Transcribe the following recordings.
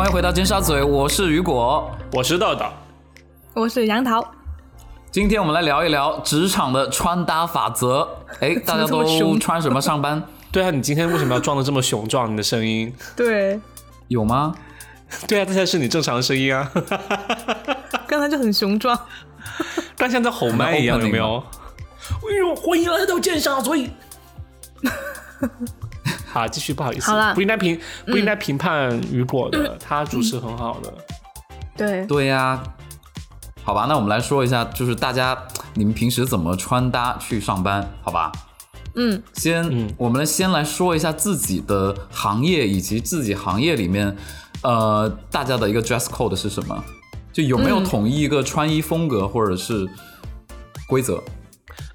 欢迎回到尖沙咀，我是雨果，我是豆豆，我是杨桃。今天我们来聊一聊职场的穿搭法则。哎，大家都穿什么上班？对啊，你今天为什么要装的这么雄壮？你的声音？对，有吗？对啊，这才是你正常的声音啊。刚才就很雄壮，但像在吼麦一样，有没有？哎呦，欢迎来到剑沙咀。好，继续，不好意思，好了，不应该评，不应该评判雨果的，他主持很好的。对，对呀。好吧，那我们来说一下，就是大家你们平时怎么穿搭去上班？好吧，嗯，先，嗯，我们先来说一下自己的行业以及自己行业里面，呃，大家的一个 dress code 是什么？就有没有统一一个穿衣风格或者是规则？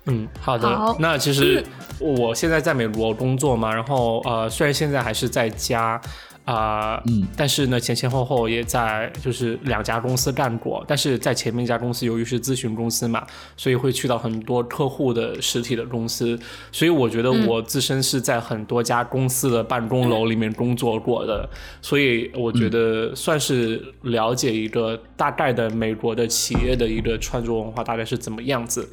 嗯，好的。那其实我现在在美国工作嘛，然后呃，虽然现在还是在家。啊，嗯，但是呢，前前后后也在就是两家公司干过，但是在前面一家公司，由于是咨询公司嘛，所以会去到很多客户的实体的公司，所以我觉得我自身是在很多家公司的办公楼里面工作过的，所以我觉得算是了解一个大概的美国的企业的一个穿着文化大概是怎么样子。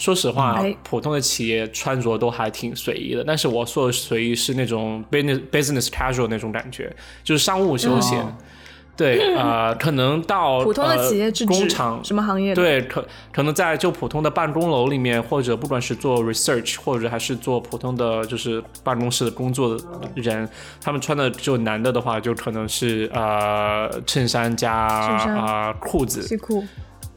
说实话，普通的企业穿着都还挺随意的，但是我说的随意是那种 business business casual 那种感觉，就是商务休闲。对，呃，可能到普通的企业工厂什么行业？对，可可能在就普通的办公楼里面，或者不管是做 research，或者还是做普通的就是办公室的工作的人，他们穿的就男的的话，就可能是呃衬衫加啊裤子西裤。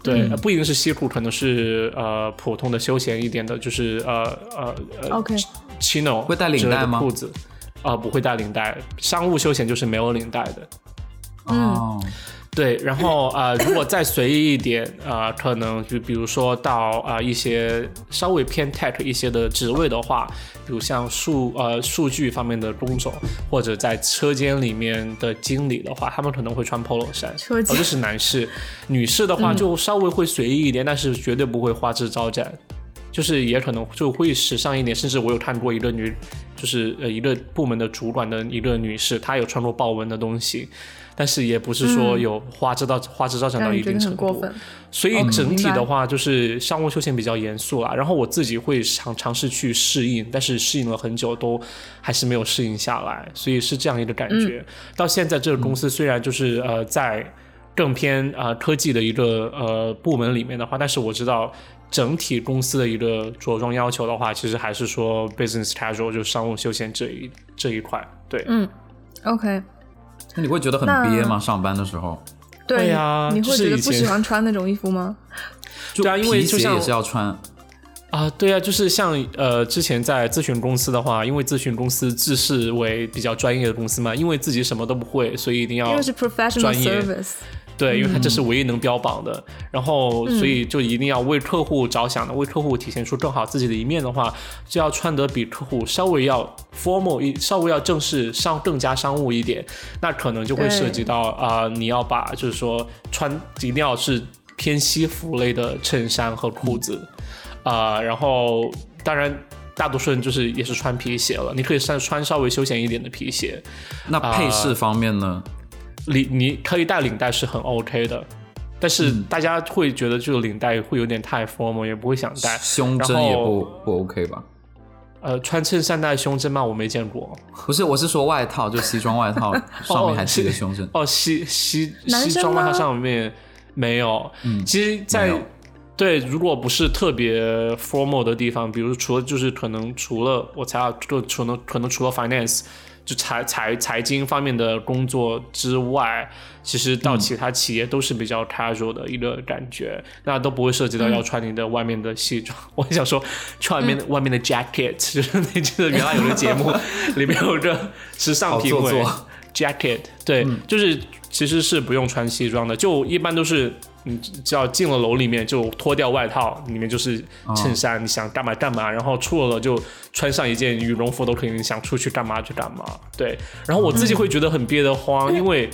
对，不一定是西裤，可能是呃普通的休闲一点的，就是呃呃呃，chino 会带领带吗？裤子啊，不会带领带，商务休闲就是没有领带的。哦。对，然后啊，如果再随意一点啊，可能就比如说到啊一些稍微偏 tech 一些的职位的话，比如像数呃数据方面的工种，或者在车间里面的经理的话，他们可能会穿 polo 衫。车间。这是男士，女士的话就稍微会随意一点，但是绝对不会花枝招展，就是也可能就会时尚一点，甚至我有看过一个女，就是呃一个部门的主管的一个女士，她有穿过豹纹的东西。但是也不是说有花枝到花枝招展到一定程度，所以整体的话就是商务休闲比较严肃啦。然后我自己会尝尝试去适应，但是适应了很久都还是没有适应下来，所以是这样一个感觉。到现在这个公司虽然就是呃在更偏啊科技的一个呃部门里面的话，但是我知道整体公司的一个着装要求的话，其实还是说 business casual 就商务休闲这一这一块。对，嗯，OK。那你会觉得很憋吗？上班的时候？对呀，你会觉得不喜欢穿那种衣服吗？对啊，因为就像也是要穿啊。对啊，就是像呃，之前在咨询公司的话，因为咨询公司自视为比较专业的公司嘛，因为自己什么都不会，所以一定要专业。对，因为它这是唯一能标榜的，然后所以就一定要为客户着想的，为客户体现出更好自己的一面的话，就要穿得比客户稍微要 formal 一，稍微要正式商更加商务一点，那可能就会涉及到啊，你要把就是说穿一定要是偏西服类的衬衫和裤子。啊，然后当然大多数人就是也是穿皮鞋了，你可以穿穿稍微休闲一点的皮鞋。那配饰方面呢？领你可以带领带是很 OK 的，但是大家会觉得这个领带会有点太 formal，也不会想戴。胸针也不不 OK 吧？呃，穿衬衫戴胸针吗？我没见过。不是，我是说外套，就西装外套上面还系个胸针。哦，西西西装外套上面没有。嗯，其实，在对，如果不是特别 formal 的地方，比如除了就是可能除了我才要就可能可能除了 finance。就财财财经方面的工作之外，其实到其他企业都是比较 casual 的一个感觉，那都不会涉及到要穿你的外面的西装。我想说，穿外面的外面的 jacket，就是那记得原来有个节目，里面有个时尚评委 jacket，对，就是其实是不用穿西装的，就一般都是。你只要进了楼里面，就脱掉外套，里面就是衬衫，你想干嘛干嘛。然后出了就穿上一件羽绒服都可以，你想出去干嘛就干嘛。对，然后我自己会觉得很憋得慌，因为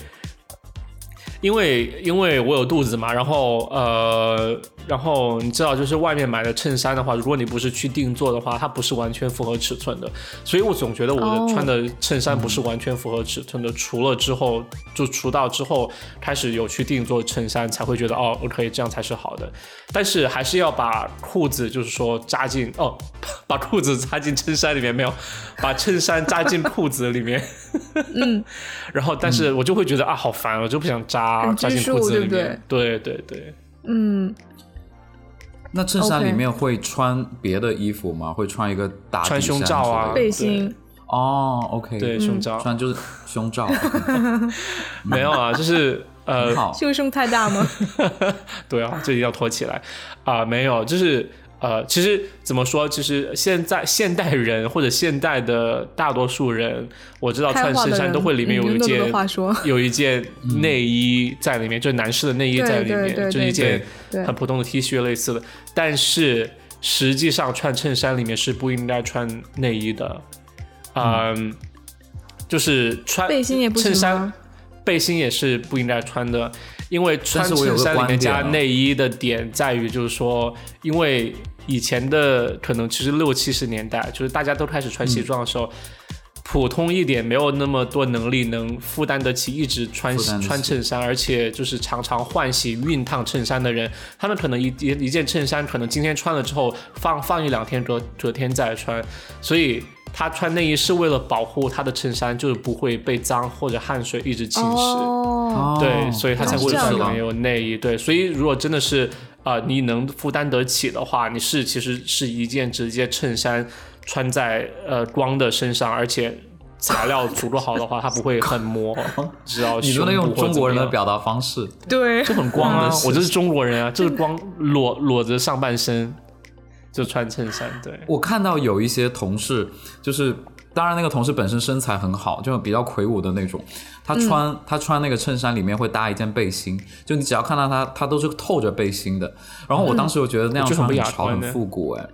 因为因为我有肚子嘛，然后呃，然后你知道，就是外面买的衬衫的话，如果你不是去定做的话，它不是完全符合尺寸的，所以我总觉得我的穿的衬衫不是完全符合尺寸的。除了之后，就除到之后开始有去定做衬衫，才会觉得哦，OK，这样才是好的。但是还是要把裤子，就是说扎进哦，把裤子扎进衬衫里面没有，把衬衫扎进裤子里面。嗯，然后但是我就会觉得啊，好烦，我就不想扎扎进裤子里面。对对对，嗯。那衬衫里面会穿别的衣服吗？会穿一个打穿胸罩啊，背心。哦，OK，对，胸罩穿就是胸罩。没有啊，就是 呃，胸胸太大吗？对啊，这里要托起来啊，没有，就是。呃，其实怎么说？其实现在现代人或者现代的大多数人，我知道穿衬衫都会里面有一件有一件内衣在里面，就是男士的内衣在里面，就一件很普通的 T 恤类似的。但是实际上穿衬衫里面是不应该穿内衣的，嗯，就是穿背心也不衬衫，背心也是不应该穿的。因为穿衬衫里面加内衣的点在于，就是说，因为以前的可能其实六七十年代，就是大家都开始穿西装的时候，普通一点没有那么多能力能负担得起一直穿穿衬衫，而且就是常常换洗熨烫衬衫的人，他们可能一一一件衬衫可能今天穿了之后放放一两天隔隔天再穿，所以。他穿内衣是为了保护他的衬衫，就是不会被脏或者汗水一直侵蚀。哦，对，所以他才会里面有内衣。对，所以如果真的是啊，你能负担得起的话，你是其实是一件直接衬衫穿在呃光的身上，而且材料足够好的话，它不会很磨。知道你能用中国人的表达方式，对，就很光啊！我就是中国人啊，就是光裸裸着上半身。就穿衬衫，对。我看到有一些同事，就是当然那个同事本身身材很好，就比较魁梧的那种，他穿他穿那个衬衫里面会搭一件背心，就你只要看到他，他都是透着背心的。然后我当时我觉得那样穿很潮很复古，哎，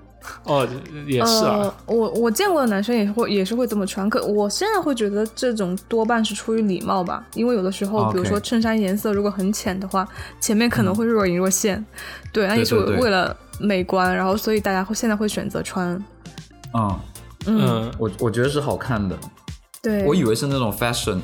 哦，也是啊，我我见过的男生也会也是会这么穿，可我现在会觉得这种多半是出于礼貌吧，因为有的时候，比如说衬衫颜色如果很浅的话，前面可能会若隐若现，对，那也是为了。美观，然后所以大家会现在会选择穿，嗯。嗯，我我觉得是好看的，对，我以为是那种 fashion，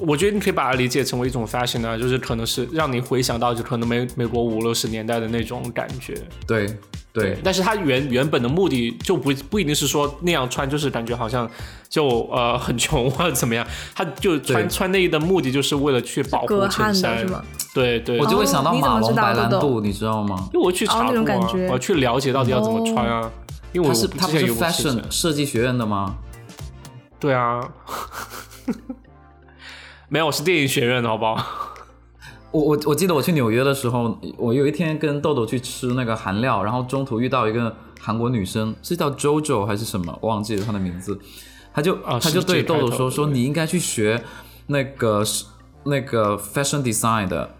我觉得你可以把它理解成为一种 fashion 啊，就是可能是让你回想到就可能美美国五六十年代的那种感觉，对对，但是他原原本的目的就不不一定是说那样穿就是感觉好像就呃很穷或者怎么样，他就穿穿内衣的目的就是为了去保护衬衫，是吗？对对，我就会想到马龙白兰度，你知道吗？因为我去查过啊，我去了解到底要怎么穿啊。因为我是他不是 fashion 设计学院的吗？对啊，没有，我是电影学院的好不好？我我我记得我去纽约的时候，我有一天跟豆豆去吃那个韩料，然后中途遇到一个韩国女生，是叫 JoJo 还是什么，忘记了她的名字。她就她就对豆豆说说你应该去学那个那个 fashion design 的。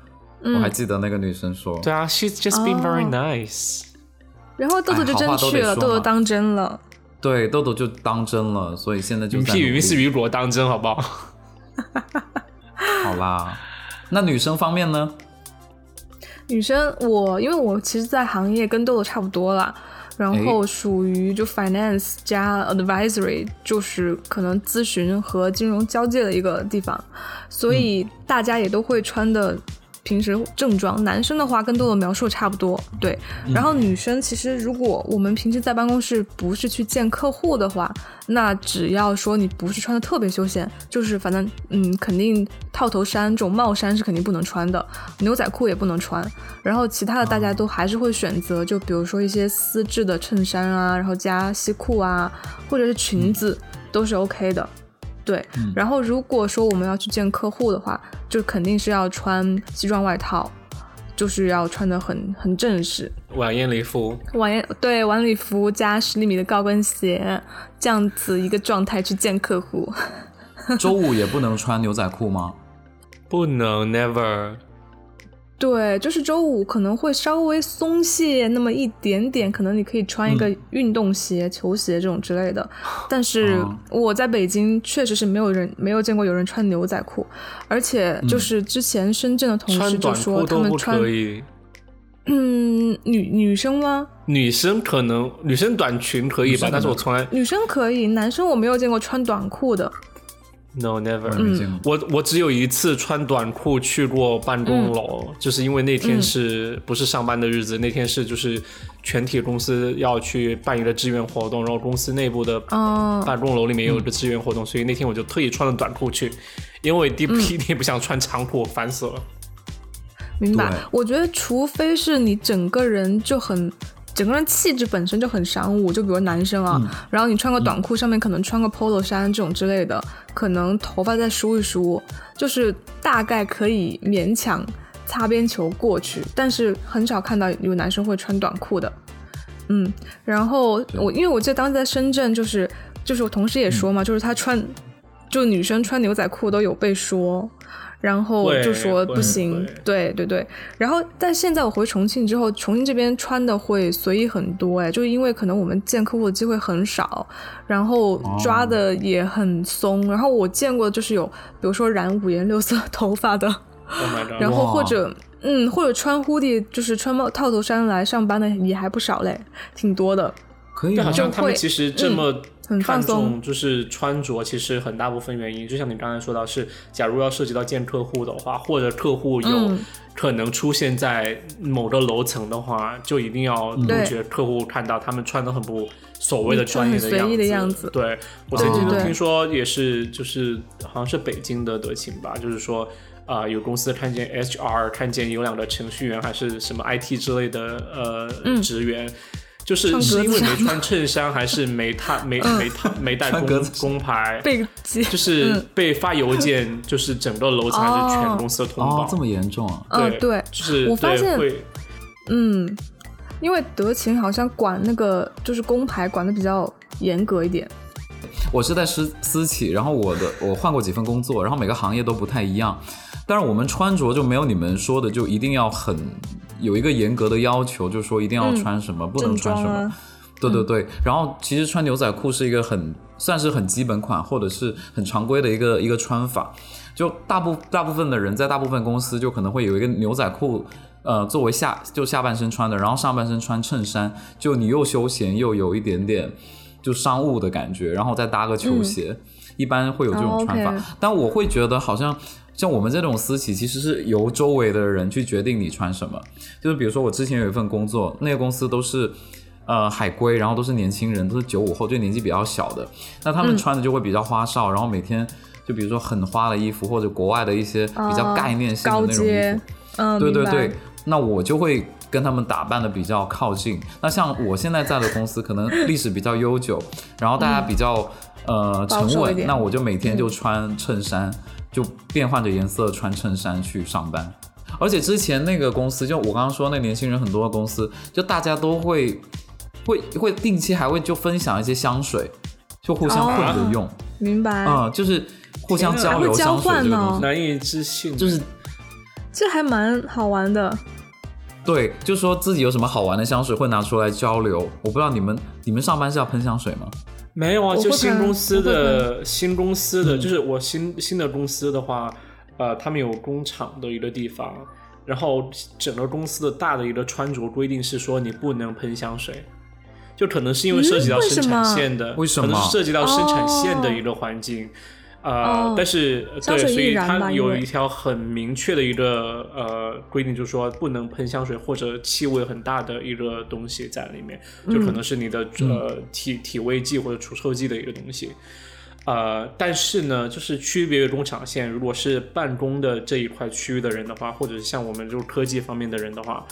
我还记得那个女生说：“对啊，she's just been very nice。”然后豆豆就真去了，豆豆当真了。对，豆豆就当真了，所以现在就屁于是雨果当真，好不好？好啦，那女生方面呢？女生，我因为我其实，在行业跟豆豆差不多啦，然后属于就 finance 加 advisory，就是可能咨询和金融交界的一个地方，所以大家也都会穿的。平时正装，男生的话跟豆豆描述差不多，对。然后女生其实，如果我们平时在办公室不是去见客户的话，那只要说你不是穿的特别休闲，就是反正嗯，肯定套头衫这种帽衫是肯定不能穿的，牛仔裤也不能穿。然后其他的大家都还是会选择，就比如说一些丝质的衬衫啊，然后加西裤啊，或者是裙子都是 OK 的。对，然后如果说我们要去见客户的话，就肯定是要穿西装外套，就是要穿的很很正式，晚宴礼服，晚宴对晚礼服加十厘米的高跟鞋，这样子一个状态去见客户。周五也不能穿牛仔裤吗？不能，never。对，就是周五可能会稍微松懈那么一点点，可能你可以穿一个运动鞋、球鞋这种之类的。但是我在北京确实是没有人没有见过有人穿牛仔裤，而且就是之前深圳的同事就说他们穿，嗯，女女生吗？女生可能女生短裙可以吧，但是我从来女生可以，男生我没有见过穿短裤的。No, never。我我只有一次穿短裤去过办公楼，就是因为那天是不是上班的日子？那天是就是全体公司要去办一个志愿活动，然后公司内部的办公楼里面有一个志愿活动，所以那天我就特意穿了短裤去，因为第一 天不想穿长裤，烦死了。明白。我觉得除非是你整个人就很。整个人气质本身就很商务，就比如男生啊，然后你穿个短裤，上面可能穿个 polo 衫这种之类的，可能头发再梳一梳，就是大概可以勉强擦边球过去。但是很少看到有男生会穿短裤的，嗯。然后我因为我记得当时在深圳，就是就是我同事也说嘛，就是他穿，就女生穿牛仔裤都有被说。然后就说不行，对对对。然后，但现在我回重庆之后，重庆这边穿的会随意很多，哎，就是因为可能我们见客户的机会很少，然后抓的也很松。然后我见过就是有，比如说染五颜六色头发的，然后或者嗯，或者穿 hoodie 就是穿帽套头衫来上班的也还不少嘞，挺多的。可以，好像他们其实这么。很看重就是穿着，其实很大部分原因，就像你刚才说到，是假如要涉及到见客户的话，或者客户有可能出现在某个楼层的话，就一定要杜绝客户看到他们穿的很不所谓的专业的样子。对我曾经听说也是，就是好像是北京的德勤吧，就是说啊，有公司看见 HR 看见有两个程序员还是什么 IT 之类的呃职员。就是是因为没穿衬衫，还是没他 没没他没带工工牌，被就是被发邮件，就是整个楼层还是全公司的通报，这么严重啊？对对，就是我发现，嗯，因为德勤好像管那个就是工牌管的比较严格一点。我是在私私企，然后我的我换过几份工作，然后每个行业都不太一样，但是我们穿着就没有你们说的就一定要很。有一个严格的要求，就是说一定要穿什么，不能穿什么。对对对。然后其实穿牛仔裤是一个很算是很基本款，或者是很常规的一个一个穿法。就大部大部分的人在大部分公司就可能会有一个牛仔裤，呃，作为下就下半身穿的，然后上半身穿衬衫，就你又休闲又有一点点就商务的感觉，然后再搭个球鞋，一般会有这种穿法。但我会觉得好像。像我们这种私企，其实是由周围的人去决定你穿什么。就是比如说，我之前有一份工作，那个公司都是呃海归，然后都是年轻人，都是九五后，就年纪比较小的。那他们穿的就会比较花哨，然后每天就比如说很花的衣服，或者国外的一些比较概念性的那种衣服。嗯，对对对。那我就会跟他们打扮的比较靠近。那像我现在在的公司，可能历史比较悠久，然后大家比较呃沉稳，那我就每天就穿衬衫。就变换着颜色穿衬衫去上班，而且之前那个公司，就我刚刚说那年轻人很多的公司，就大家都会会会定期还会就分享一些香水，就互相混着用。明白。嗯，就是互相交流香水这个东西。难以置信，就是这还蛮好玩的。对，就说自己有什么好玩的香水会拿出来交流。我不知道你们你们上班是要喷香水吗？没有啊，就新公司的新公司的，就是我新新的公司的话，呃，他们有工厂的一个地方，然后整个公司的大的一个穿着规定是说你不能喷香水，就可能是因为涉及到生产线的，为什么？可能是涉及到生产线的一个环境。呃，但是对，所以它有一条很明确的一个呃规定，就是说不能喷香水或者气味很大的一个东西在里面，就可能是你的呃体体味剂或者除臭剂的一个东西。呃，但是呢，就是区别于工厂线，如果是办公的这一块区域的人的话，或者是像我们就是科技方面的人的话。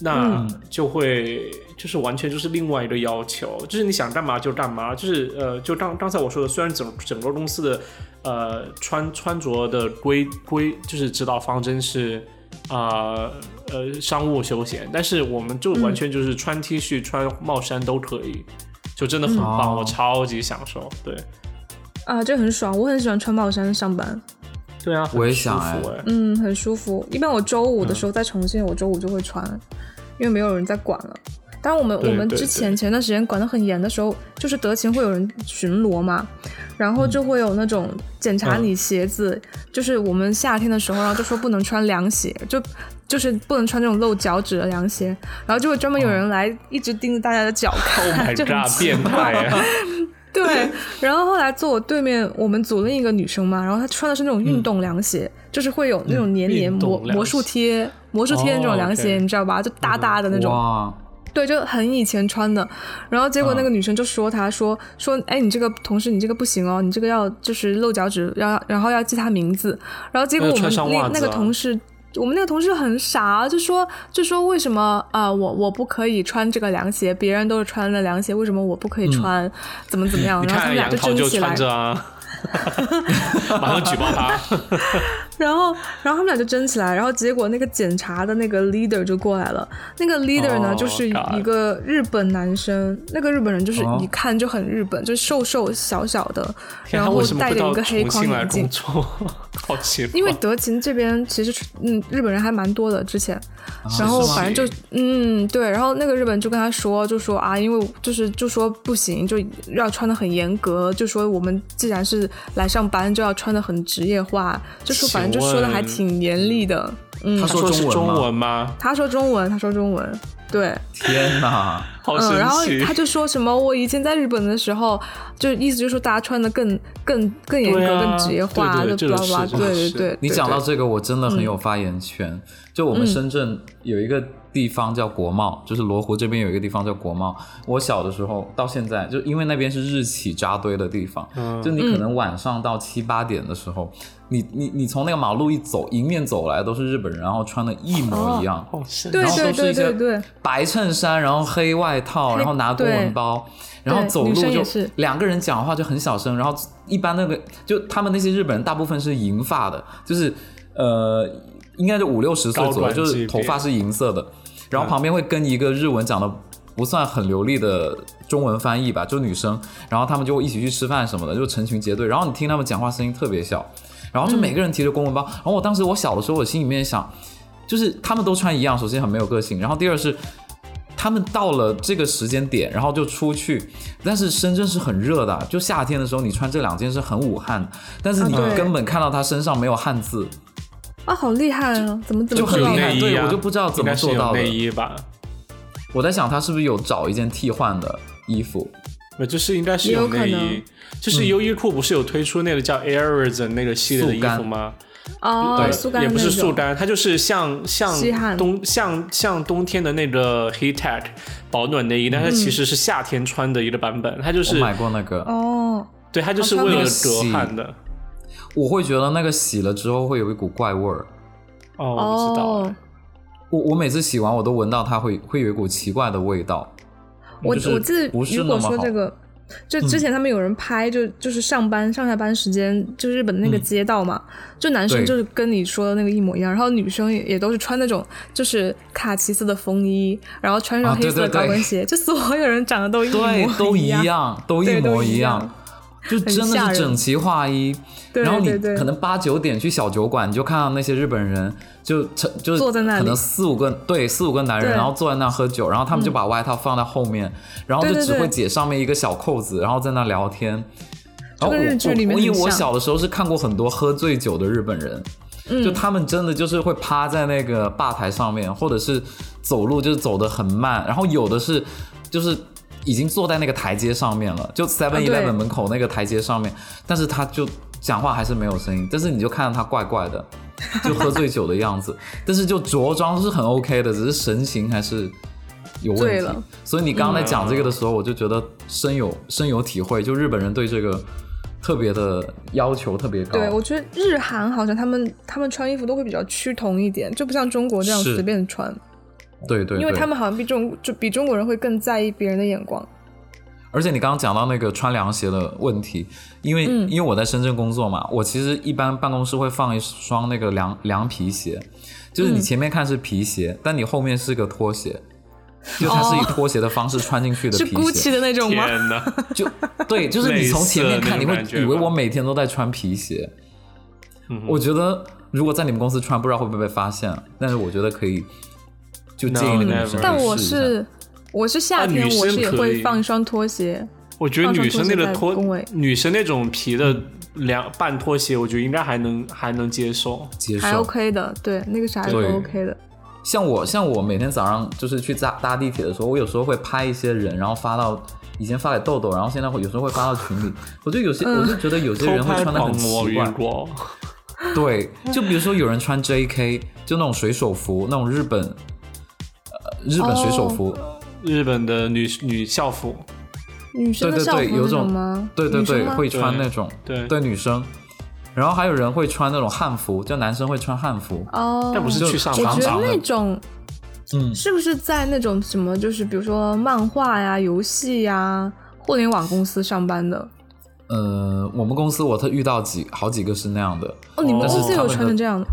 那就会就是完全就是另外一个要求，就是你想干嘛就干嘛，就是呃，就刚刚才我说的，虽然整整个公司的呃穿穿着的规规就是指导方针是啊呃商务休闲，但是我们就完全就是穿 T 恤穿帽衫都可以，就真的很棒，我超级享受，对，啊，这很爽，我很喜欢穿帽衫上班。对啊，我也想哎，嗯，很舒服。一般我周五的时候在重庆，我周五就会穿，因为没有人在管了。但我们我们之前前段时间管得很严的时候，就是德勤会有人巡逻嘛，然后就会有那种检查你鞋子，就是我们夏天的时候，然后就说不能穿凉鞋，就就是不能穿这种露脚趾的凉鞋，然后就会专门有人来一直盯着大家的脚 看，就很变态啊！对，然后后来坐我对面我们组另一个女生嘛，然后她穿的是那种运动凉鞋，就是会有那种黏黏魔魔术贴魔术贴那种凉鞋，你知道吧？就大大的那种。对，就很以前穿的，然后结果那个女生就说，她说说，哎，你这个同事，你这个不行哦，你这个要就是露脚趾，要然后要记他名字，然后结果我们那那个同事，我们那个同事很傻，就说就说为什么啊，我我不可以穿这个凉鞋，别人都是穿的凉鞋，为什么我不可以穿？怎么怎么样？然后他们俩就争起来。马上举报他，然后，然后他们俩就争起来，然后结果那个检查的那个 leader 就过来了。那个 leader 呢，就是一个日本男生，那个日本人就是一看就很日本，就瘦瘦小小的，然后戴着一个黑框眼镜。好奇，因为德勤这边其实嗯日本人还蛮多的之前，然后反正就嗯对，然后那个日本就跟他说，就说啊，因为就是就说不行，就要穿的很严格，就说我们既然是来上班，就要穿的很职业化，就说反正就说的还挺严厉的。嗯，他说中文吗？他说中文，他说中文。对，天哪，好神奇！然后他就说什么，我以前在日本的时候，就意思就是说大家穿的更更更严格、更职业化，就巴拉巴拉。对对对，你讲到这个，我真的很有发言权。就我们深圳有一个。地方叫国贸，就是罗湖这边有一个地方叫国贸。我小的时候到现在，就因为那边是日企扎堆的地方，就你可能晚上到七八点的时候，你你你从那个马路一走，迎面走来都是日本人，然后穿的一模一样，然后都是一些白衬衫，然后黑外套，然后拿公文包，然后走路就两个人讲话就很小声，然后一般那个就他们那些日本人大部分是银发的，就是呃应该就五六十岁左右，就是头发是银色的。然后旁边会跟一个日文讲的不算很流利的中文翻译吧，就女生，然后他们就会一起去吃饭什么的，就成群结队。然后你听他们讲话声音特别小，然后就每个人提着公文包。然后我当时我小的时候，我心里面想，就是他们都穿一样，首先很没有个性，然后第二是他们到了这个时间点，然后就出去。但是深圳是很热的，就夏天的时候你穿这两件是很武汉，但是你根本看到他身上没有汗渍。啊，好厉害啊！怎么怎么就很厉害？对我就不知道怎么做到的。内衣吧，我在想他是不是有找一件替换的衣服？那就是应该是有内衣。就是优衣库不是有推出那个叫 Airs 那个系列的衣服吗？哦，对，也不是速干，它就是像像冬像像冬天的那个 Heattech 保暖内衣，但它其实是夏天穿的一个版本。它就是买过那个哦，对，它就是为了隔汗的。我会觉得那个洗了之后会有一股怪味儿。哦，我知道。我我每次洗完我都闻到它会会有一股奇怪的味道。我我记得如果说这个，就之前他们有人拍，就就是上班上下班时间，就日本那个街道嘛，就男生就是跟你说的那个一模一样，然后女生也也都是穿那种就是卡其色的风衣，然后穿上黑色高跟鞋，就所有人长得都一模都一样，都一模一样。就真的是整齐划一，然后你可能八九点去小酒馆，你就看到那些日本人就成就是坐在那可能四五个对四五个男人，然后坐在那喝酒，然后他们就把外套放在后面，然后就只会解上面一个小扣子，然后在那聊天。然后我我因为我小的时候是看过很多喝醉酒的日本人，就他们真的就是会趴在那个吧台上面，或者是走路就是走得很慢，然后有的是就是。已经坐在那个台阶上面了，就 Seven Eleven 门口那个台阶上面，但是他就讲话还是没有声音，但是你就看到他怪怪的，就喝醉酒的样子，但是就着装是很 OK 的，只是神情还是有问题。所以你刚刚在讲这个的时候，我就觉得深有深有体会，就日本人对这个特别的要求特别高。对，我觉得日韩好像他们他们穿衣服都会比较趋同一点，就不像中国这样随便穿。对对，因为他们好像比中就比中国人会更在意别人的眼光。而且你刚刚讲到那个穿凉鞋的问题，因为因为我在深圳工作嘛，我其实一般办公室会放一双那个凉凉皮鞋，就是你前面看是皮鞋，但你后面是个拖鞋，就它是以拖鞋的方式穿进去的皮鞋。是 GUCCI 的那种吗？就对，就是你从前面看，你会以为我每天都在穿皮鞋。我觉得如果在你们公司穿，不知道会不会被发现，但是我觉得可以，就建议那个女生。但我是我是夏天，我是也会放一双拖鞋。我觉得女生那个拖，女生那种皮的凉半拖鞋，我觉得应该还能还能接受，接受还 OK 的，对，那个啥还 OK 的。像我像我每天早上就是去搭搭地铁的时候，我有时候会拍一些人，然后发到以前发给豆豆，然后现在会有时候会发到群里。我就有些我就觉得有些人会穿的很奇怪。对，就比如说有人穿 J.K. 就那种水手服，那种日本呃日本水手服，日本的女女校服。女生的校服有种吗？对对对，会穿那种对对女生。然后还有人会穿那种汉服，就男生会穿汉服哦，但不是去上班。我觉得那种，嗯，是不是在那种什么，就是比如说漫画呀、游戏呀、互联网公司上班的？呃，我们公司我特遇到几好几个是那样的。哦，你们公司有穿成这样的？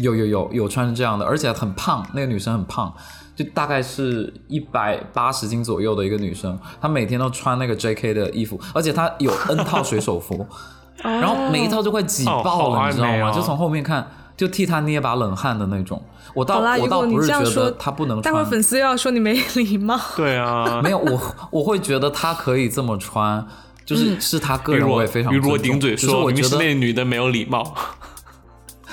有有有有穿成这样的，而且很胖，那个女生很胖，就大概是一百八十斤左右的一个女生，她每天都穿那个 J.K. 的衣服，而且她有 N 套水手服。然后每一套就快挤爆了，你知道吗？就从后面看，就替她捏把冷汗的那种。我倒我倒不是觉得她不能穿，待会粉丝又要说你没礼貌。对啊，没有我我会觉得她可以这么穿，就是是她个人我也非常。雨果顶嘴说，我觉得那女的没有礼貌。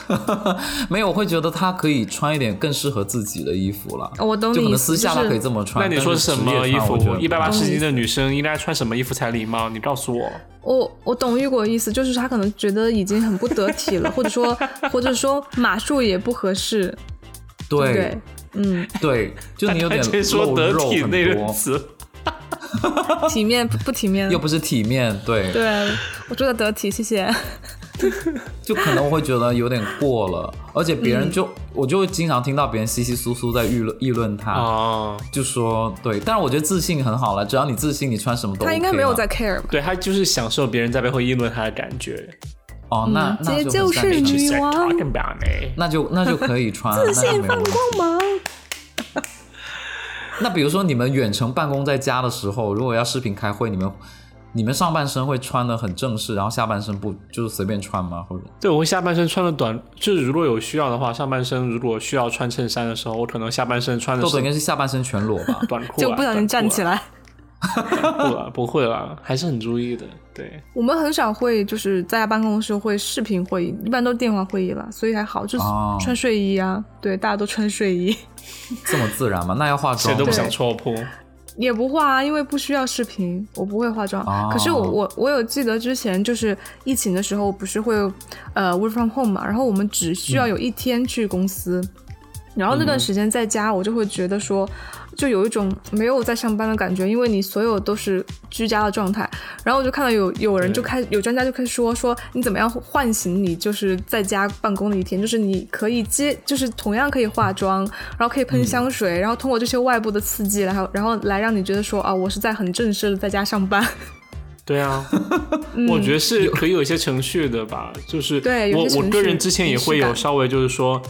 没有，我会觉得他可以穿一点更适合自己的衣服了。我懂你。就可能私下他可以这么穿。那你说什么衣服？一百八十斤的女生应该穿什么衣服才礼貌？你告诉我。我我懂雨果意思，就是他可能觉得已经很不得体了，或者说或者说码数也不合适。对，嗯，对，就你有点 说得体那个词。体面不体面？又不是体面，对。对，我说的得体，谢谢。就可能我会觉得有点过了，而且别人就我就会经常听到别人稀稀疏疏在议论议论他，哦，就说对，但是我觉得自信很好了，只要你自信，你穿什么都。他应该没有在 care 对他就是享受别人在背后议论他的感觉。哦，那那就是女王，那就那就可以穿，自信放光芒。那比如说你们远程办公在家的时候，如果要视频开会，你们。你们上半身会穿的很正式，然后下半身不就是随便穿吗？或者对我会下半身穿的短，就是如果有需要的话，上半身如果需要穿衬衫的时候，我可能下半身穿的。豆豆应该是下半身全裸吧？短裤 就不小心站起来。不了，不会了，还是很注意的。对，我们很少会就是在家办公室会视频会议，一般都是电话会议了，所以还好，就是穿睡衣啊。对，大家都穿睡衣。这么自然吗？那要化妆？谁都不想戳破。也不化啊，因为不需要视频，我不会化妆。可是我我我有记得之前就是疫情的时候，不是会呃 work from home 嘛，然后我们只需要有一天去公司，然后那段时间在家，我就会觉得说。就有一种没有在上班的感觉，因为你所有都是居家的状态。然后我就看到有有人就开有专家就开始说说你怎么样唤醒你就是在家办公的一天，就是你可以接就是同样可以化妆，然后可以喷香水，然后通过这些外部的刺激，然后然后来让你觉得说啊我是在很正式的在家上班。对啊，我觉得是可以有一些程序的吧，就是对我我个人之前也会有稍微就是说。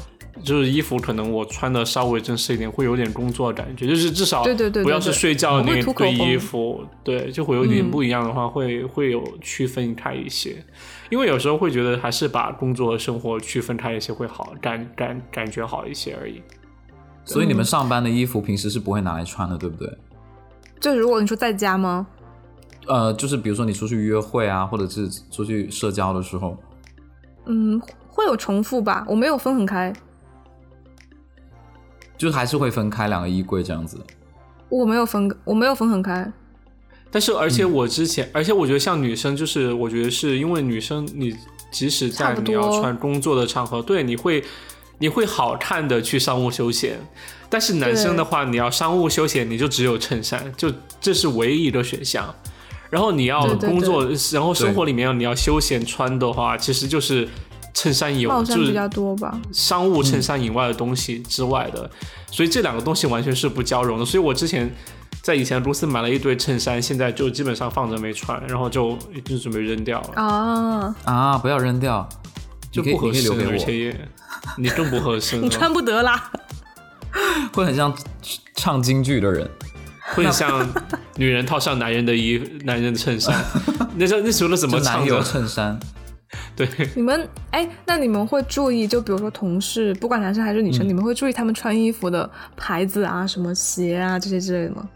就是衣服可能我穿的稍微正式一点，会有点工作感觉。就是至少不要是睡觉的那堆衣服，对，就会有点不一样的话，会会有区分开一些。因为有时候会觉得还是把工作和生活区分开一些会好，感感感觉好一些而已。所以你们上班的衣服平时是不会拿来穿的，对不对？就如果你说在家吗？呃，就是比如说你出去约会啊，或者是出去社交的时候，嗯，会有重复吧？我没有分很开。就还是会分开两个衣柜这样子，我没有分，我没有分很开。但是，而且我之前，而且我觉得像女生，就是我觉得是因为女生，你即使在你要穿工作的场合，对，你会你会好看的去商务休闲。但是男生的话，你要商务休闲，你就只有衬衫，就这是唯一一个选项。然后你要工作，然后生活里面你要休闲穿的话，其实就是。衬衫以外就是比较多吧，商务衬衫以外的东西之外的，所以这两个东西完全是不交融的。所以我之前在以前公司买了一堆衬衫，现在就基本上放着没穿，然后就就准备扔掉了。啊啊！不要扔掉，就不合适，而且你更不合适，你穿不得啦。会很像唱京剧的人，会像女人套上男人的衣，男人的衬衫。那时候那时候怎么唱的衬衫？对，你们哎，那你们会注意，就比如说同事，不管男生还是女生，你们会注意他们穿衣服的牌子啊、什么鞋啊这些之类的吗？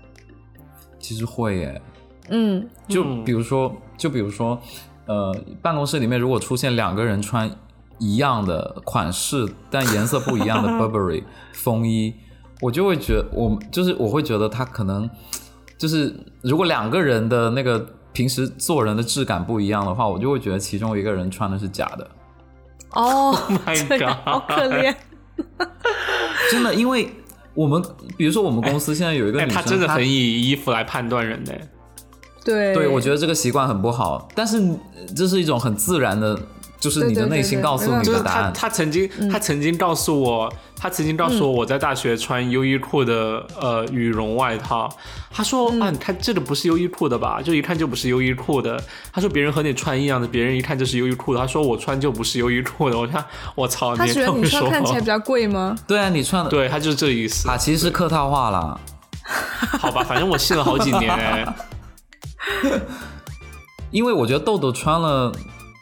其实会耶，嗯，就比如说，就比如说，呃，办公室里面如果出现两个人穿一样的款式但颜色不一样的 Burberry 风衣，我就会觉得，我就是我会觉得他可能就是如果两个人的那个平时做人的质感不一样的话，我就会觉得其中一个人穿的是假的。哦 My God，好可怜。真的，因为我们比如说我们公司现在有一个哎，女生，她真的很以衣服来判断人呢。对对，我觉得这个习惯很不好，但是呃这是一种很自然的，就是你的内心告诉你的答案。他曾经，他曾经告诉我，他曾经告诉我，我在大学穿优衣库的呃羽绒外套。他说啊，你看这个不是优衣库的吧？就一看就不是优衣库的。他说别人和你穿一样的，别人一看就是优衣库的。他说我穿就不是优衣库的。我看 我操，他觉得你你也这么说穿看起来比较贵吗？对啊，你穿的对他就是这意思。啊，其实是客套话啦。好吧，反正我信了好几年哎。因为我觉得豆豆穿了，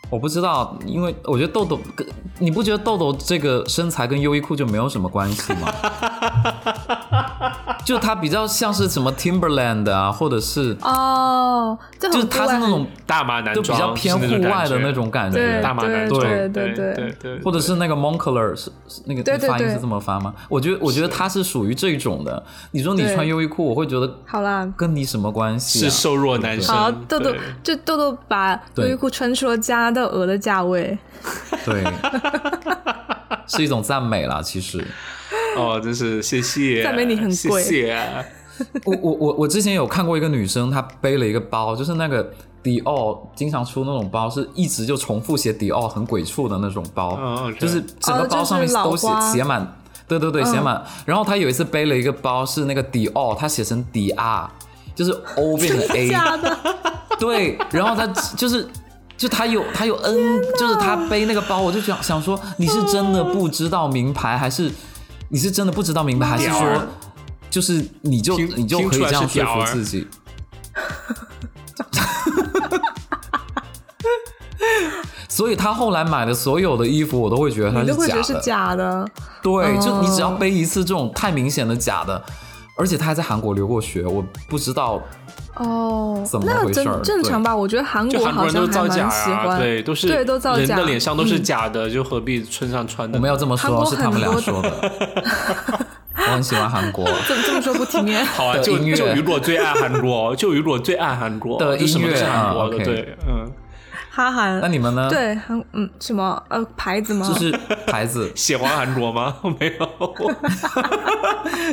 我不知道，因为我觉得豆豆跟你不觉得豆豆这个身材跟优衣库就没有什么关系吗？就他比较像是什么 Timberland 啊，或者是哦，就是很户外他是那种大码男就比较偏户外的那种感觉，对大码男装，对对对对对，或者是那个 Moncler 是是那个对对对发音是这么发吗？我觉得我觉得他是属于这种的。你说你穿优衣库，我会觉得好啦。跟你什么关系、啊？是瘦弱男生。好，豆豆就豆豆把优衣库穿出了加拿大鹅的价位，对，是一种赞美啦。其实，哦，真是谢谢，赞美你很贵谢谢。我我我我之前有看过一个女生，她背了一个包，就是那个迪奥经常出那种包，是一直就重复写迪奥很鬼畜的那种包，就是整个包上面都写哦就是写满，对对对，嗯写满。然后她有一次背了一个包，是那个迪奥，她写成迪 R，，就是 O 变成 A，假的，对，然后她就是。就他有他有 N，就是他背那个包，我就想想说，你是真的不知道名牌，还是你是真的不知道明白，还是说，就是你就你就可以这样说服自己？所以他后来买的所有的衣服，我都会觉得他是假的。对，就你只要哦背一次这种太明显的假的，而且他还在韩国留过学，我不知道哦，怎么那正回事儿正常吧？我觉得韩国好就韩国人都像还是造假啊，蛮喜欢，对，都是对都造人假的脸上都是嗯假的，就何必身上穿的？我们要这么说，韩国是他们俩说的。我很喜欢韩国 怎么这么说不体面。好啊，就就雨果最爱韩国，就雨果最爱韩国的就什么是音乐啊韩国的，，OK 对，嗯，哈韩那你们呢？，对韩嗯什么呃牌子吗？就是牌子 喜欢韩国吗？没有，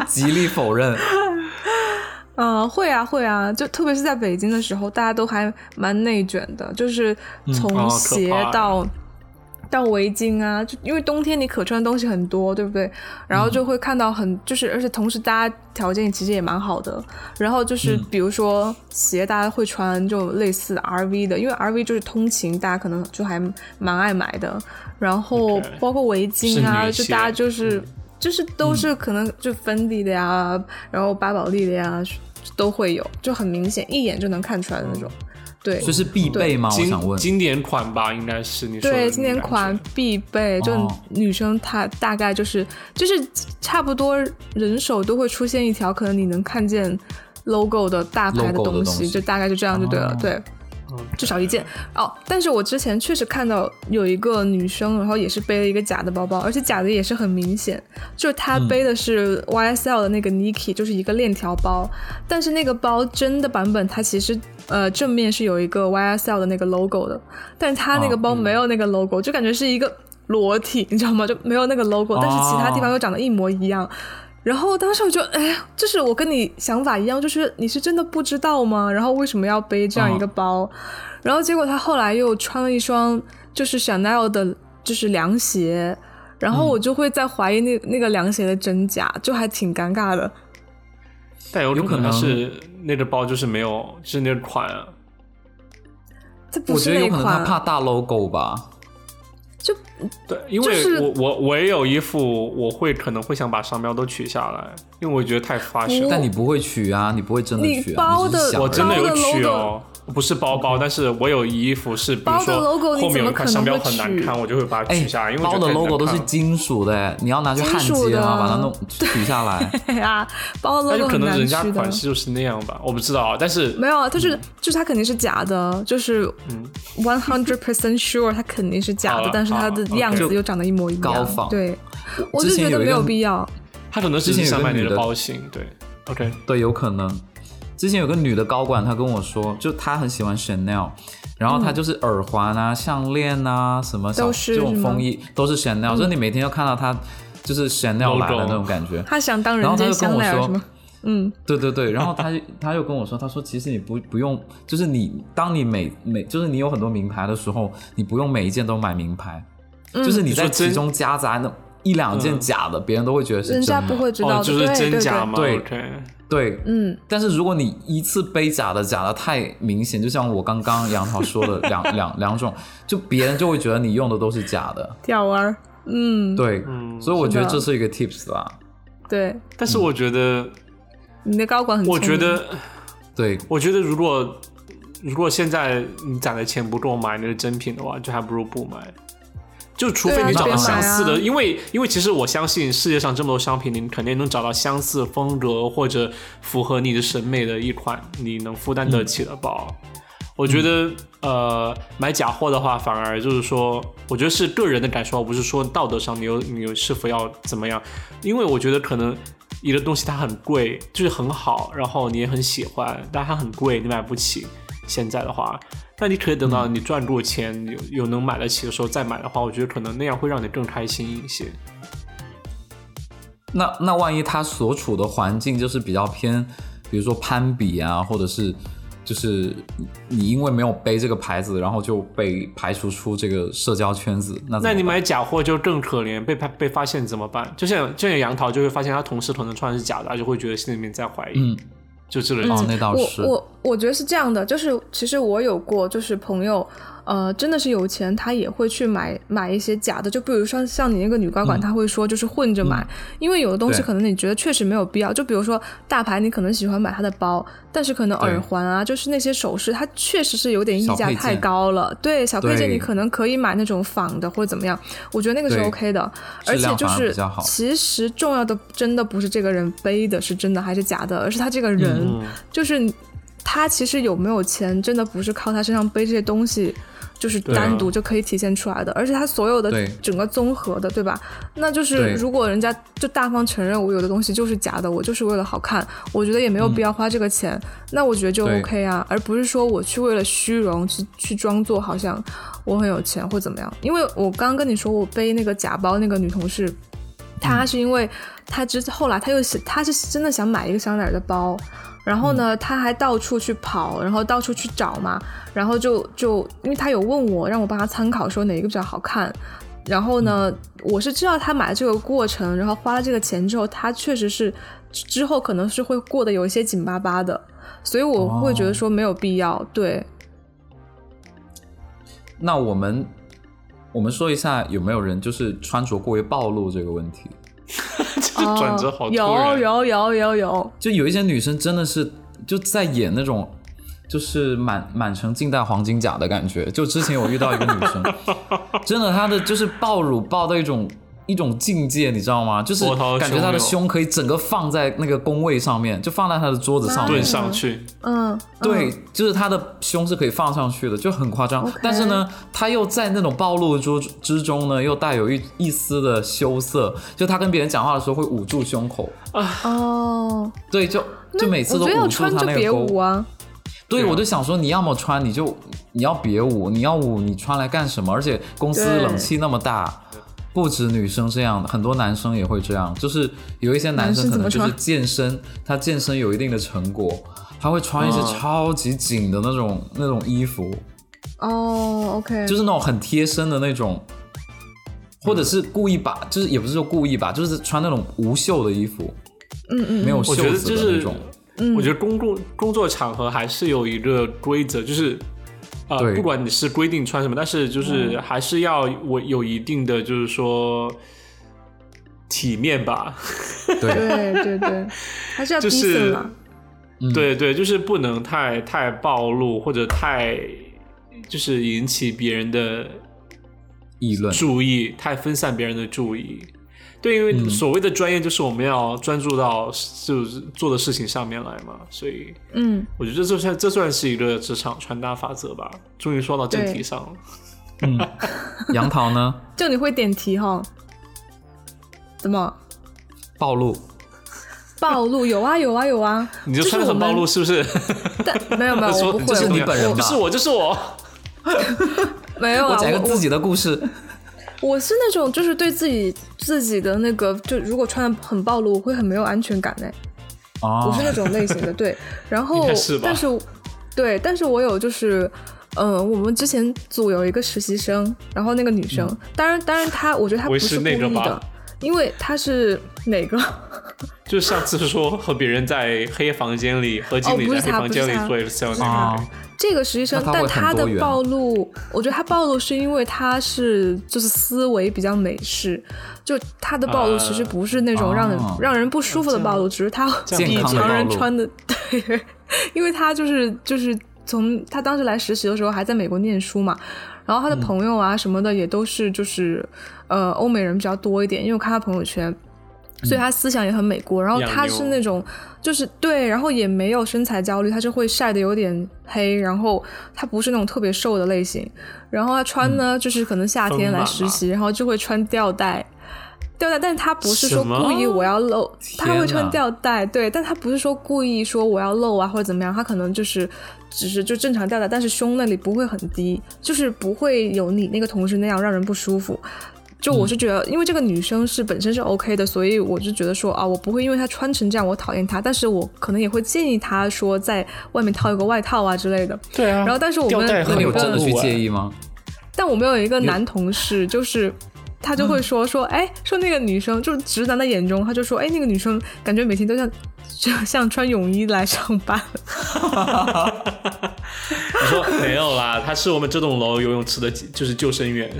极力否认。嗯，会啊会啊，就特别是在北京的时候，大家都还蛮内卷的，就是从鞋怕到、到围巾啊，就因为冬天你可穿的东西很多，对不对？然后就会看到很就是，而且同时大家条件其实也蛮好的。然后就是比如说鞋，大家会穿就类似 RV 的，因为 RV 就是通勤，大家可能就还蛮爱买的。然后包括围巾啊，就大家就是。就是都是可能就芬迪的呀，然后巴宝莉的呀，都会有，就很明显，一眼就能看出来的那种。对这是必备吗？我想问。经经典款吧，应该是你说的对，经典款必备，就哦女生她大概就是就是差不多人手都会出现一条，可能你能看见 logo 的大牌的东东西就大概就这样就对了，哦对。至少一件哦，但是我之前确实看到有一个女生，然后也是背了一个假的包包，而且假的也是很明显，就是她背的是 YSL 的那个 Nike，、就是一个链条包，但是那个包真的版本它其实呃正面是有一个 YSL 的那个 logo 的，但是它那个包没有那个 logo，、就感觉是一个裸体，你知道吗？就没有那个 logo，但是其他地方又长得一模一样。然后当时我就，哎，就是我跟你想法一样，就是你是真的不知道吗？然后为什么要背这样一个包？然后结果他后来又穿了一双就是 Chanel 的，就是凉鞋，然后我就会在怀疑那那个凉鞋的真假，就还挺尴尬的。但有可能是那个包就是没有，是那个款啊，这不我觉得是那款，有可能他怕大 logo 吧。就对，因为就是我我我也有一副，我会可能会想把商标都取下来，因为我觉得太 fashion。但你不会取啊，你不会真的取啊。包的你只是想我真的有取哦，不是包包，但是我有衣服是，比如包的说 logo 你后面有一块怎么可能商标很难看，我就会把它哎取下来，因为包的 logo 都是金属的，你要拿去焊接吗？把它弄取下来。对 啊，包的那就 logo 可很难能人家款。式就是那样吧，我不知道啊，但是没有啊，就是就是它肯定是假的，就是嗯 one hundred percent sure 它肯定是假的，但是它的样子又长得一模一样高仿。对，我就觉得没有必要。它可能是之前有想买你的个女的包型，对，OK，对，有可能。之前有个女的高管，她跟我说，就她很喜欢 Chanel，然后她就是耳环啊、项链啊什么小都是这种风衣都是 Chanel，、就是你每天要看到她就是 Chanel 来的那种感觉。她想当然后他人间就跟我说香奈儿吗？嗯，对对对，然后她就她又跟我说，她说其实你不不用，就是你当你每每就是你有很多名牌的时候，你不用每一件都买名牌，就是你在其中夹杂那一两件假的，别人都会觉得是真的。人家不会知道哦，的，就是对对对。真假嘛对对，嗯，但是如果你一次背假的，假的太明显，就像我刚刚杨桃说的两 两两种，就别人就会觉得你用的都是假的。吊儿，嗯，对，嗯所以我觉得这是一个 tips 啦。对，但是我觉得，你的高管很我觉得，对，我觉得如果如果现在你攒的钱不够买那个真品的话，就还不如不买。就除非你找到相似的，啊因为因为其实我相信世界上这么多商品，你肯定能找到相似风格或者符合你的审美的一款你能负担得起的包。我觉得、呃，买假货的话，反而就是说，我觉得是个人的感受，而不是说道德上你有你有是否要怎么样。因为我觉得可能一个东西它很贵，就是很好，然后你也很喜欢，但它很贵，你买不起。现在的话，那你可以等到你赚够钱，有有能买得起的时候再买的话，我觉得可能那样会让你更开心一些。那那万一他所处的环境就是比较偏，比如说攀比啊，或者是就是你你因为没有背这个牌子，然后就被排除出这个社交圈子，那那你买假货就更可怜，被拍被发现怎么办？就像就像杨桃就会发现他同事可能穿的是假的，他就会觉得心里面在怀疑，嗯，就这个哦意思。那倒是我我我觉得是这样的，就是其实我有过，就是朋友，呃，真的是有钱，他也会去买买一些假的，就比如说像你那个女高管，她会说就是混着买，因为有的东西可能你觉得确实没有必要，就比如说大牌，你可能喜欢买他的包，但是可能耳环啊，就是那些首饰，它确实是有点溢价太高了，对，小配件你可能可以买那种仿的或者怎么样，我觉得那个是 OK 的，而且就是其实重要的真的不是这个人背的是真的还是假的，而是他这个人。嗯，就是他其实有没有钱，真的不是靠他身上背这些东西，就是单独就可以体现出来的，而且它所有的整个综合的，对吧？那就是如果人家就大方承认我有的东西就是假的，我就是为了好看，我觉得也没有必要花这个钱，那我觉得就 OK 啊，而不是说我去为了虚荣去去装作好像我很有钱或怎么样。因为我刚刚跟你说我背那个假包那个女同事，她是因为她之后来她又是她是真的想买一个香奈儿的包。然后呢，他还到处去跑，然后到处去找嘛，然后就就因为他有问我，让我帮他参考，说哪一个比较好看。然后呢，我是知道他买这个过程，然后花了这个钱之后，他确实是之后可能是会过得有一些紧巴巴的，所以我会觉得说没有必要。对，那我们我们说一下有没有人就是穿着过于暴露这个问题？这转折好突哦然。有有有有有，就有一些女生真的是就在演那种。就是满满城尽带黄金甲的感觉。就之前我遇到一个女生，真的她的就是爆乳爆到一种一种境界，你知道吗？就是感觉他的胸可以整个放在那个工位上面，就放在他的桌子上面蹲。上去，嗯，对嗯，就是他的胸是可以放上去的，就很夸张。但是呢，他又在那种暴露之之中呢，又带有一一丝的羞涩。就他跟别人讲话的时候会捂住胸口，哦，对，就就每次都捂住穿就别她那个沟。啊。对，我就想说，你要么穿，你就你要别捂，你要捂，你穿来干什么？而且公司冷气那么大，不止女生这样，很多男生也会这样。就是有一些男生可能就是健身，他健身有一定的成果，他会穿一些嗯超级紧的那种、那种衣服，哦，OK，就是那种很贴身的那种。或者是故意把，就是也不是说故意吧，就是穿那种无袖的衣服，嗯嗯，没有袖我觉得子就是的那种。我觉得工作工作场合还是有一个规则，就是呃，不管你是规定穿什么，但是就是还是要我有一定的就是说体面吧。对，对对对，还是要就是嘛。对对，就是不能太太暴露或者太就是引起别人的议论注意，太分散别人的注意。对，因为所谓的专业就是我们要专注到就是做的事情上面来嘛，所以嗯，我觉得这算这算是一个职场传达法则吧。终于说到正题上了。嗯，杨桃呢？就你会点题哈？怎么暴露？暴露有啊有啊有啊！你就穿的很暴露是不是？但没有没有，我不会，这是你本人吧？就是我，就是我。没有啊，我讲个自己的故事。我是那种就是对自己自己的那个，就如果穿的很暴露，我会很没有安全感嘞。哦，我是那种类型的，对。然后，但是，对，但是我有就是，嗯，我们之前组有一个实习生，然后那个女生，当然，当然她，我觉得她不是故意的，因为她是哪个？就上次说和别人在黑房间里，和经理在黑房间里做 Excel 那个。这个实习生，但他的暴露，我觉得他暴露是因为他是就是思维比较美式，就他的暴露其实不是那种让人让人不舒服的暴露，只是他比常人穿的对，因为他就是就是从他当时来实习的时候还在美国念书嘛，然后他的朋友啊什么的也都是就是呃欧美人比较多一点，因为我看他朋友圈。所以他思想也很美国，然后他是那种就是对，然后也没有身材焦虑，他就会晒得有点黑，然后他不是那种特别瘦的类型，然后他穿呢就是可能夏天来实习，然后就会穿吊带，吊带，但是他不是说故意我要露，他会穿吊带，对，但他不是说故意说我要露啊或者怎么样，他可能就是只是就正常吊带，但是胸那里不会很低，就是不会有你那个同事那样让人不舒服。就我是觉得，因为这个女生是本身是 OK 的，所以我就觉得说啊，我不会因为她穿成这样我讨厌她，但是我可能也会建议她说在外面套一个外套啊之类的。对啊。然后，但是我们有真的去介意吗？但我们有一个男同事，就是他就会说说，哎，说那个女生就是直男的眼中，他就说，哎，那个女生感觉每天都像像穿泳衣来上班。我说没有啦，他是我们这栋楼游泳池的，就是救生员。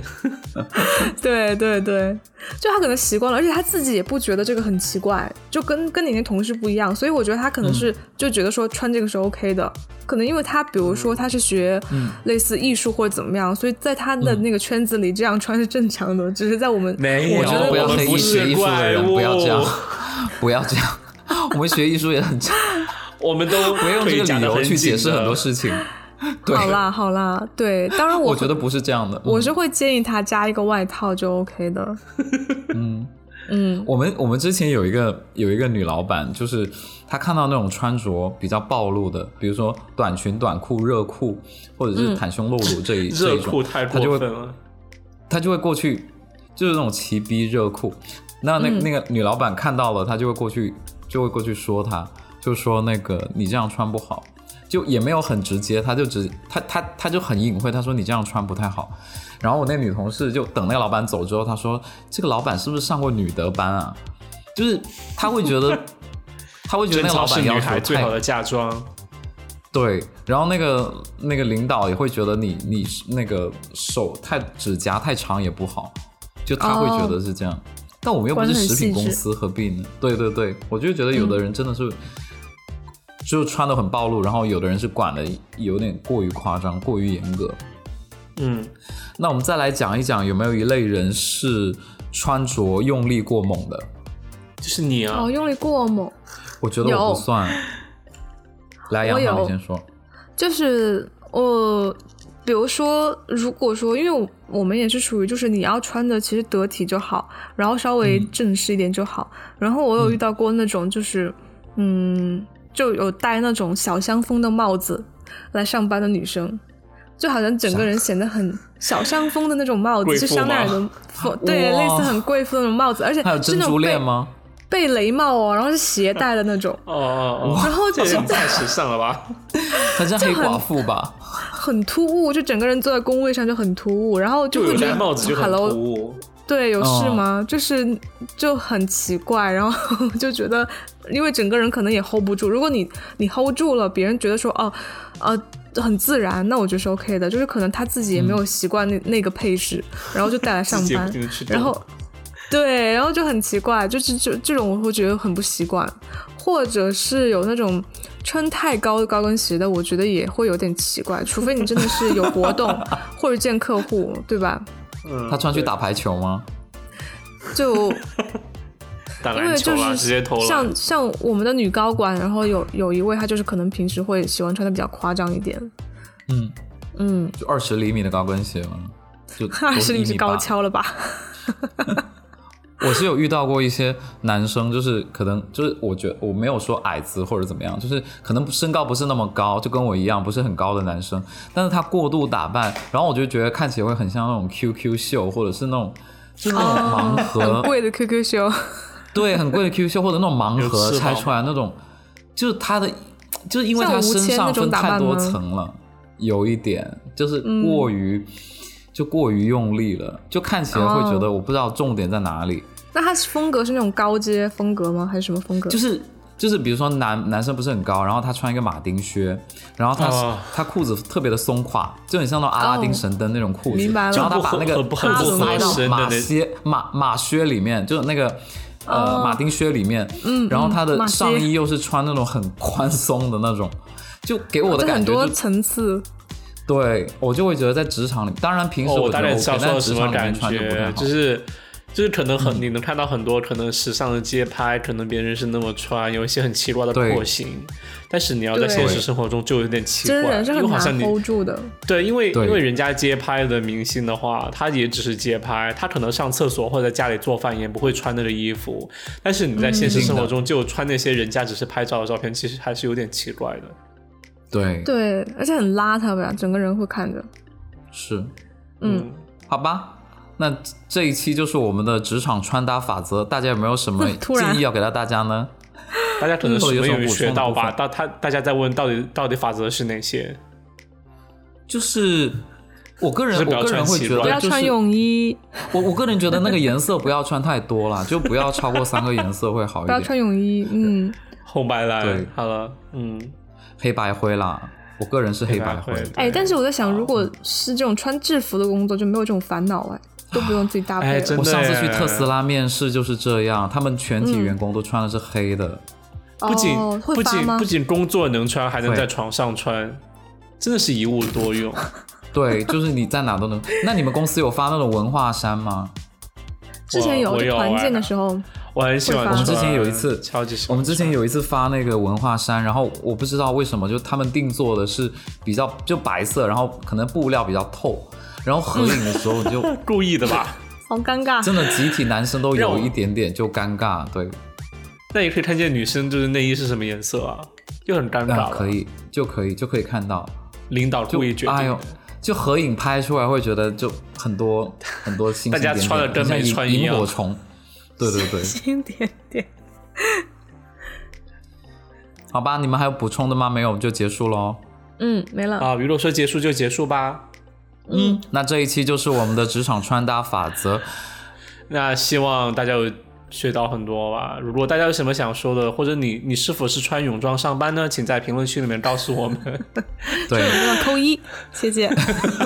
对对对，就他可能习惯了，而且他自己也不觉得这个很奇怪，就跟跟你那同事不一样，所以我觉得他可能是就觉得说穿这个是 OK 的，可能因为他比如说他是学类似艺术或者怎么样，所以在他的那个圈子里这样穿是正常的，只是在我们没有，不要黑学艺术的人不要这样，不要这样，我们学艺术也很差。我们都 不用这个理由去解释很多事情。好啦好啦，对，当然我我觉得不是这样的，我是会建议他加一个外套就 OK 的。嗯嗯，我们我们之前有一个有一个女老板，就是她看到那种穿着比较暴露的，比如说短裙、短裤、热裤，或者是袒胸露乳这一这一种，她就会她就会过去，就是那种齐逼热裤。那那那个女老板看到了，她就会过去，就会过去说他。就说那个你这样穿不好，就也没有很直接，他就直他他他就很隐晦，他说你这样穿不太好。然后我那女同事就等那个老板走之后，他说这个老板是不是上过女德班啊？就是他会觉得 他会觉得那个老板要求最好的嫁妆。对，然后那个那个领导也会觉得你你那个手太指甲太长也不好，就他会觉得是这样。但我们又不是食品公司，何必呢？对对对，我就觉得有的人真的是。就穿的很暴露，然后有的人是管的有点过于夸张、过于严格。嗯，那我们再来讲一讲，有没有一类人是穿着用力过猛的？就是你啊！哦，用力过猛，我觉得我不算。来，杨涛，你先说。就是我，比如说，如果说，因为我们也是属于，就是你要穿的其实得体就好，然后稍微正式一点就好。然后我有遇到过那种，就是嗯。就有戴那种小香风的帽子来上班的女生，就好像整个人显得很 小香风的那种帽子，是香奈儿的，对，类似很贵妇的那种帽子，而且是那种贝吗？贝雷帽哦，然后是斜戴的那种，哦哦哦，然后这太时尚了吧？她是黑寡妇吧？很突兀，就整个人坐在工位上就很突兀，然后就会觉得帽子就很突兀。对，有事吗？就是就很奇怪，然后 就觉得，因为整个人可能也 hold 不住。如果你你 hold 住了，别人觉得说哦，呃，很自然，那我觉得是 OK 的。就是可能他自己也没有习惯那那个配饰，然后就带来上班，然后对，然后就很奇怪，就是就这种我会觉得很不习惯，或者是有那种穿太高的高跟鞋的，我觉得也会有点奇怪，除非你真的是有活动 或者见客户，对吧？嗯，他穿去打排球吗？就 打因为就篮球啊，直接是像。像我们的女高管，然后有有一位她就是可能平时会喜欢穿的比较夸张一点，嗯，嗯，就二十厘米的高跟鞋吗？就 二十厘米是高跷了吧？我是有遇到过一些男生，就是可能就是我觉得我没有说矮子或者怎么样，就是可能身高不是那么高，就跟我一样不是很高的男生，但是他过度打扮，然后我就觉得看起来会很像那种 QQ 秀，或者是那种就是那种盲盒。很盒，贵的 QQ 秀，对，很贵的 QQ 秀或者那种盲盒拆出来那种，就是他的，就是因为他身上分太多层了，有一点就是过于、就过于用力了，就看起来会觉得哦。我不知道重点在哪里。那他是风格是那种高阶风格吗？还是什么风格？就是就是比如说男男生不是很高，然后他穿一个马丁靴，然后他、哦他裤子特别的松垮，就很像那种阿拉丁神灯那种裤子，明白了然后他把那个裤子很不合塞到马身的那靴马马靴里面，就是那个。呃，哦马丁靴里面，嗯然后他的上衣又是穿那种很宽松的那种，就给我的感觉很多层次，对我就会觉得在职场里，当然平时哦，我觉得大概 OK，知道说什么感是职场里面穿就不太觉，好。就是就是可能嗯。很、你能看到很多可能时尚的街拍，可能别人是那么穿，有一些很奇怪的廓形，但是你要在现实生活中就有点奇怪，真人是很难因为好像你 hold 住的。对，因为因为人家街拍的明星的话，他也只是街拍，他可能上厕所或者在家里做饭也不会穿那个衣服，但是你在现实生活中就穿那些人家只是拍照的照片，其实还是有点奇怪的。对，对，而且很邋遢吧，整个人会看着。是，嗯，好吧，那这一期就是我们的职场穿搭法则，大家有没有什么 建议要给到大家呢？大家可能有有什么学到吧？的部分大他大家在问到底到底法则是哪些？就是我个人，我个人会穿奇装不要穿泳衣，我我个人觉得那个颜色不要穿太多了，就不要超过三个颜色会好一点 不要。穿泳衣。嗯，红白蓝对，好了，嗯，黑白灰啦，我个人是黑白灰黑白灰。哎，但是我在想，如果是这种穿制服的工作，就没有这种烦恼哎，都不用自己搭配。哎我上次去特斯拉面试就是这样，他们全体员工都穿的是黑的。不仅、不仅不？仅工作能穿，还能在床上穿，真的是一物多用。对，就是你在哪都能。那你们公司有发那种文化衫吗？之前有我有就团建的哎时候，我很喜欢我们之前有一次超级喜欢。我们之前有一次发那个文化衫，然后我不知道为什么，就他们定做的是比较就白色，然后可能布料比较透，然后合影的时候就 故意的吧？好尴尬。真的集体男生都有一点点就尴尬，对，那也可以看见女生就是内衣是什么颜色啊，就很尴尬。可以就可以就可以看到，领导就故意决定的。哎呦，就合影拍出来会觉得就很多很多星星大家点点穿的跟没穿一样萤萤火虫，对对对，星点点。好吧，你们还有补充的吗？没有就结束喽。嗯，没了。啊，娱乐说结束就结束吧。嗯，那这一期就是我们的职场穿搭法则。那希望大家有学到很多吧。如果大家有什么想说的，或者你你是否是穿泳装上班呢？请在评论区里面告诉我们。对，扣一，谢谢。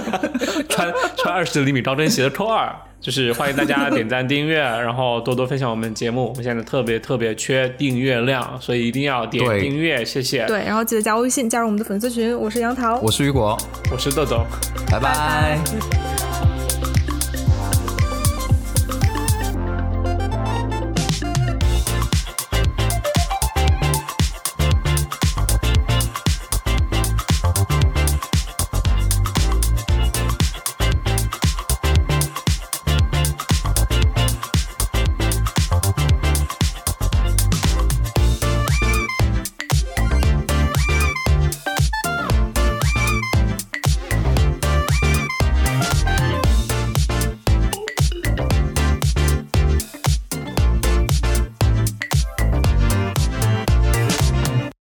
穿穿二十厘米高跟鞋的扣二，就是欢迎大家点赞 订阅，然后多多分享我们节目。我们现在特别特别缺订阅量，所以一定要点订阅，谢谢。对，然后记得加微信，加入我们的粉丝群。我是杨桃，我是雨果，我是豆豆。拜拜